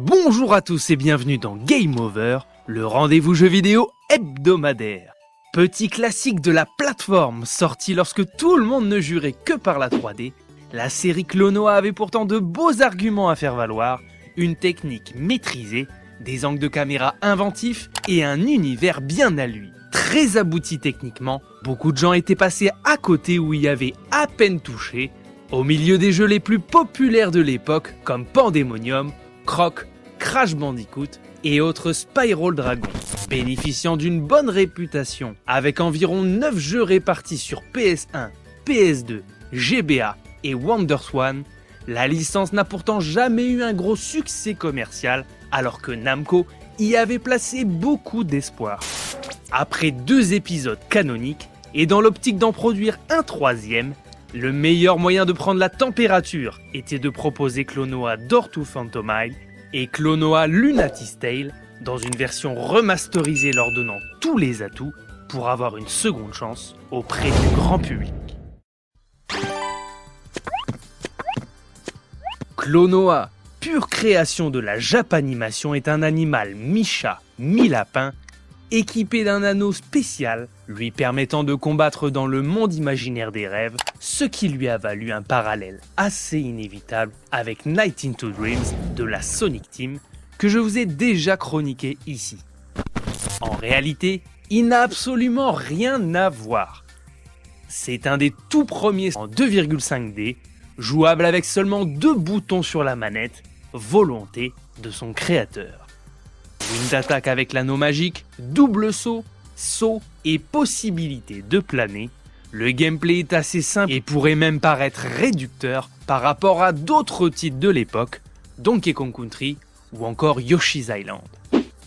Bonjour à tous et bienvenue dans Game Over, le rendez-vous jeu vidéo hebdomadaire. Petit classique de la plateforme, sorti lorsque tout le monde ne jurait que par la 3D, la série Clonoa avait pourtant de beaux arguments à faire valoir, une technique maîtrisée, des angles de caméra inventifs et un univers bien à lui. Très abouti techniquement, beaucoup de gens étaient passés à côté où y avait à peine touché, au milieu des jeux les plus populaires de l'époque comme Pandemonium, Croc, Crash Bandicoot et autres Spiral Dragon. Bénéficiant d'une bonne réputation, avec environ 9 jeux répartis sur PS1, PS2, GBA et WonderSwan, la licence n'a pourtant jamais eu un gros succès commercial, alors que Namco y avait placé beaucoup d'espoir. Après deux épisodes canoniques, et dans l'optique d'en produire un troisième, le meilleur moyen de prendre la température était de proposer Clonoa Door to Phantomile et Clonoa Lunatis Tale dans une version remasterisée leur donnant tous les atouts pour avoir une seconde chance auprès du grand public. Clonoa, pure création de la Japanimation, est un animal mi-chat, mi-lapin équipé d'un anneau spécial lui permettant de combattre dans le monde imaginaire des rêves, ce qui lui a valu un parallèle assez inévitable avec Night into Dreams de la Sonic Team que je vous ai déjà chroniqué ici. En réalité, il n'a absolument rien à voir. C'est un des tout premiers en 2,5D, jouable avec seulement deux boutons sur la manette, volonté de son créateur. Une d'attaque avec l'anneau magique, double saut, saut et possibilité de planer, le gameplay est assez simple et pourrait même paraître réducteur par rapport à d'autres titres de l'époque, Donkey Kong Country ou encore Yoshi's Island.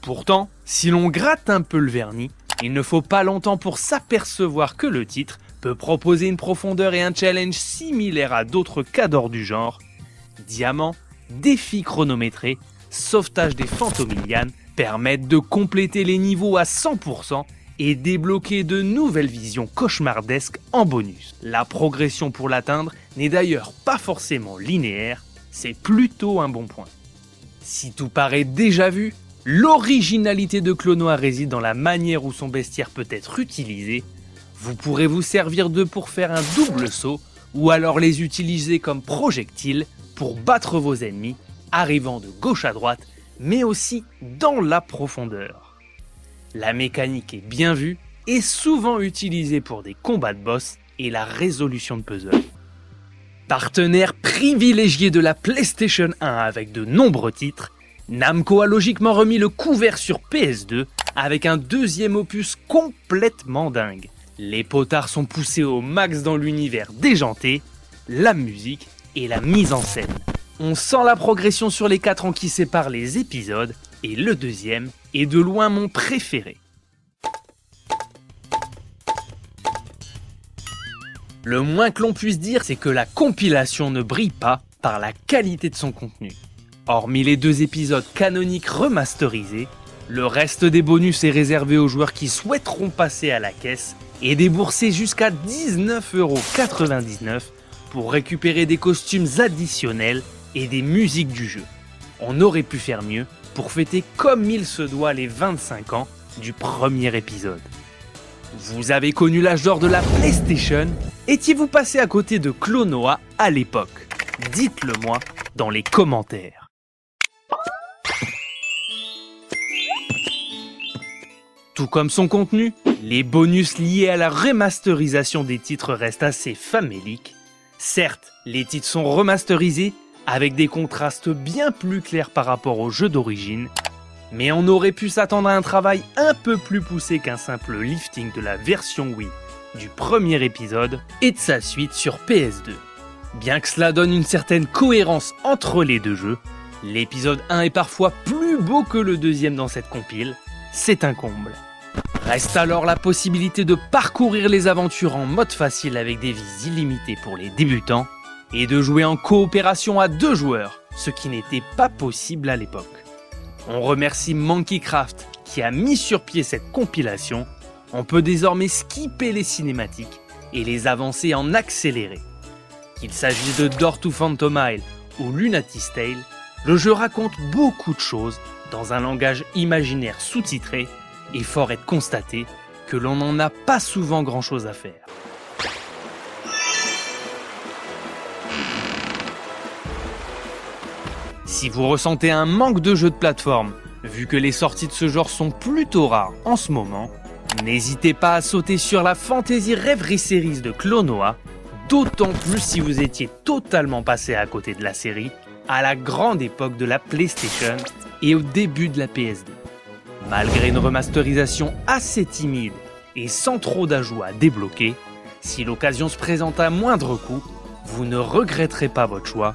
Pourtant, si l'on gratte un peu le vernis, il ne faut pas longtemps pour s'apercevoir que le titre peut proposer une profondeur et un challenge similaires à d'autres cadors du genre. Diamant, défi chronométré, sauvetage des fantomilianes permettent de compléter les niveaux à 100% et débloquer de nouvelles visions cauchemardesques en bonus. La progression pour l'atteindre n'est d'ailleurs pas forcément linéaire, c'est plutôt un bon point. Si tout paraît déjà vu, l'originalité de Clonoa réside dans la manière où son bestiaire peut être utilisé. Vous pourrez vous servir d'eux pour faire un double saut ou alors les utiliser comme projectiles pour battre vos ennemis, arrivant de gauche à droite mais aussi dans la profondeur. La mécanique est bien vue et souvent utilisée pour des combats de boss et la résolution de puzzles. Partenaire privilégié de la PlayStation 1 avec de nombreux titres, Namco a logiquement remis le couvert sur PS2 avec un deuxième opus complètement dingue. Les potards sont poussés au max dans l'univers déjanté, la musique et la mise en scène. On sent la progression sur les 4 ans qui séparent les épisodes, et le deuxième est de loin mon préféré. Le moins que l'on puisse dire, c'est que la compilation ne brille pas par la qualité de son contenu. Hormis les deux épisodes canoniques remasterisés, le reste des bonus est réservé aux joueurs qui souhaiteront passer à la caisse et débourser jusqu'à 19,99€ pour récupérer des costumes additionnels et des musiques du jeu. On aurait pu faire mieux pour fêter comme il se doit les 25 ans du premier épisode. Vous avez connu l'âge d'or de la PlayStation Étiez-vous passé à côté de Clonoa à l'époque? Dites-le moi dans les commentaires. Tout comme son contenu, les bonus liés à la remasterisation des titres restent assez faméliques. Certes, les titres sont remasterisés, avec des contrastes bien plus clairs par rapport au jeu d'origine, mais on aurait pu s'attendre à un travail un peu plus poussé qu'un simple lifting de la version Wii du premier épisode et de sa suite sur PS2. Bien que cela donne une certaine cohérence entre les deux jeux, l'épisode 1 est parfois plus beau que le deuxième dans cette compile, c'est un comble. Reste alors la possibilité de parcourir les aventures en mode facile avec des vies illimitées pour les débutants et de jouer en coopération à deux joueurs, ce qui n'était pas possible à l'époque. On remercie Monkeycraft qui a mis sur pied cette compilation. On peut désormais skipper les cinématiques et les avancer en accéléré. Qu'il s'agisse de Door to Phantomile ou Lunatis Tale, Le jeu raconte beaucoup de choses dans un langage imaginaire sous-titré et fort est de constater que l'on n'en a pas souvent grand-chose à faire. Si vous ressentez un manque de jeux de plateforme, vu que les sorties de ce genre sont plutôt rares en ce moment, n'hésitez pas à sauter sur la Fantasy Rêverie Series de Clonoa, d'autant plus si vous étiez totalement passé à côté de la série à la grande époque de la PlayStation et au début de la PSD. Malgré une remasterisation assez timide et sans trop d'ajouts à débloquer, si l'occasion se présente à moindre coût, vous ne regretterez pas votre choix